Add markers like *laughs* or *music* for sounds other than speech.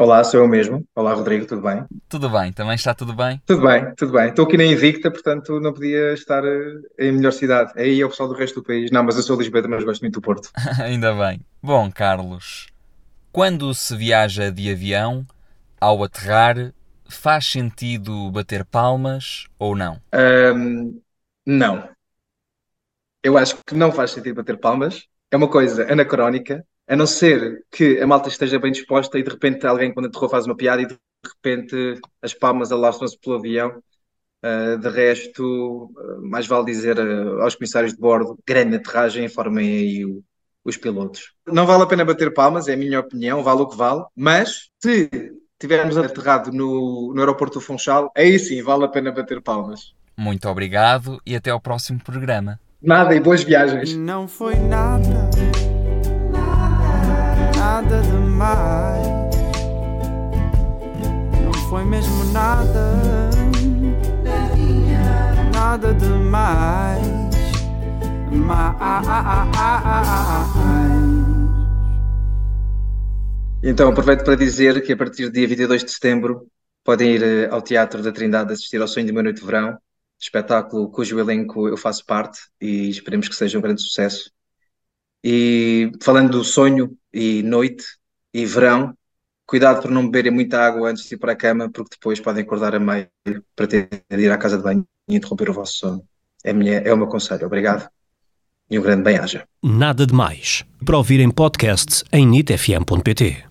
Olá, sou eu mesmo. Olá, Rodrigo, tudo bem? tudo bem? Também está tudo bem? Tudo bem, tudo bem. Estou aqui na Invicta, portanto não podia estar eh, em melhor cidade. Aí é o pessoal do resto do país. Não, mas eu sou Lisboeta, mas gosto muito do Porto. *laughs* Ainda bem. Bom, Carlos, quando se viaja de avião, ao aterrar, faz sentido bater palmas ou não? Ahm, não. Eu acho que não faz sentido bater palmas. É uma coisa anacrónica, a não ser que a malta esteja bem disposta e de repente alguém, quando aterrou, faz uma piada e de repente as palmas alastram-se pelo avião. Ah, de resto, ah, mais vale dizer ah, aos comissários de bordo: grande aterragem, informem aí o- os pilotos. Não vale a pena bater palmas, é a minha opinião, vale o que vale, mas se tivermos aterrado no, no aeroporto do Funchal, aí sim vale a pena bater palmas. Muito obrigado e até ao próximo programa. Nada e boas viagens. Não foi nada, nada demais. Não foi mesmo nada, nada demais. Mais. Então aproveito para dizer que a partir do dia 22 de setembro podem ir eh, ao Teatro da Trindade assistir ao Sonho de uma Noite de Verão, espetáculo cujo elenco eu faço parte e esperemos que seja um grande sucesso. E falando do sonho e noite e verão, cuidado para não beberem muita água antes de ir para a cama, porque depois podem acordar a meio para ter de ir à casa de banho e interromper o vosso sono. É, minha, é o meu conselho. Obrigado e um grande bem-aja. Nada de Mais. Para ouvir em em nitfm.pt.